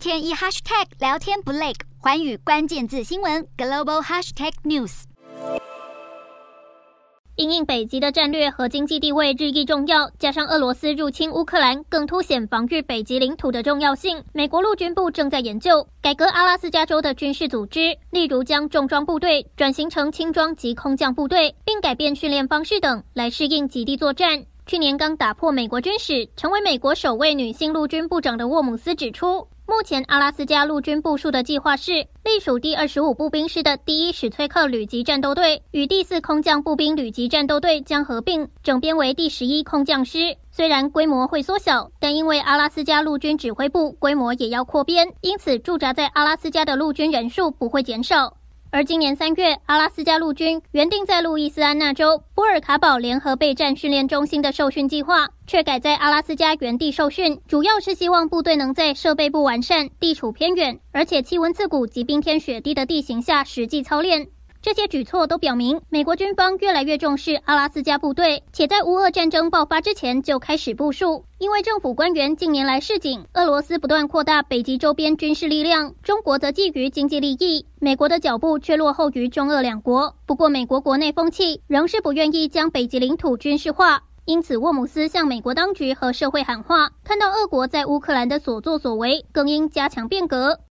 天一 hashtag 聊天不累，寰宇关键字新闻 global hashtag news。因应北极的战略和经济地位日益重要，加上俄罗斯入侵乌克兰，更凸显防御北极领土的重要性。美国陆军部正在研究改革阿拉斯加州的军事组织，例如将重装部队转型成轻装及空降部队，并改变训练方式等，来适应极地作战。去年刚打破美国军史，成为美国首位女性陆军部长的沃姆斯指出，目前阿拉斯加陆军部署的计划是，隶属第二十五步兵师的第一史崔克旅级战斗队与第四空降步兵旅级战斗队将合并，整编为第十一空降师。虽然规模会缩小，但因为阿拉斯加陆军指挥部规模也要扩编，因此驻扎在阿拉斯加的陆军人数不会减少。而今年三月，阿拉斯加陆军原定在路易斯安那州波尔卡堡联合备战训练中心的受训计划，却改在阿拉斯加原地受训，主要是希望部队能在设备不完善、地处偏远，而且气温刺骨及冰天雪地的地形下实际操练。这些举措都表明，美国军方越来越重视阿拉斯加部队，且在乌俄战争爆发之前就开始部署。因为政府官员近年来示警，俄罗斯不断扩大北极周边军事力量，中国则觊觎经济利益，美国的脚步却落后于中俄两国。不过，美国国内风气仍是不愿意将北极领土军事化，因此沃姆斯向美国当局和社会喊话：看到俄国在乌克兰的所作所为，更应加强变革。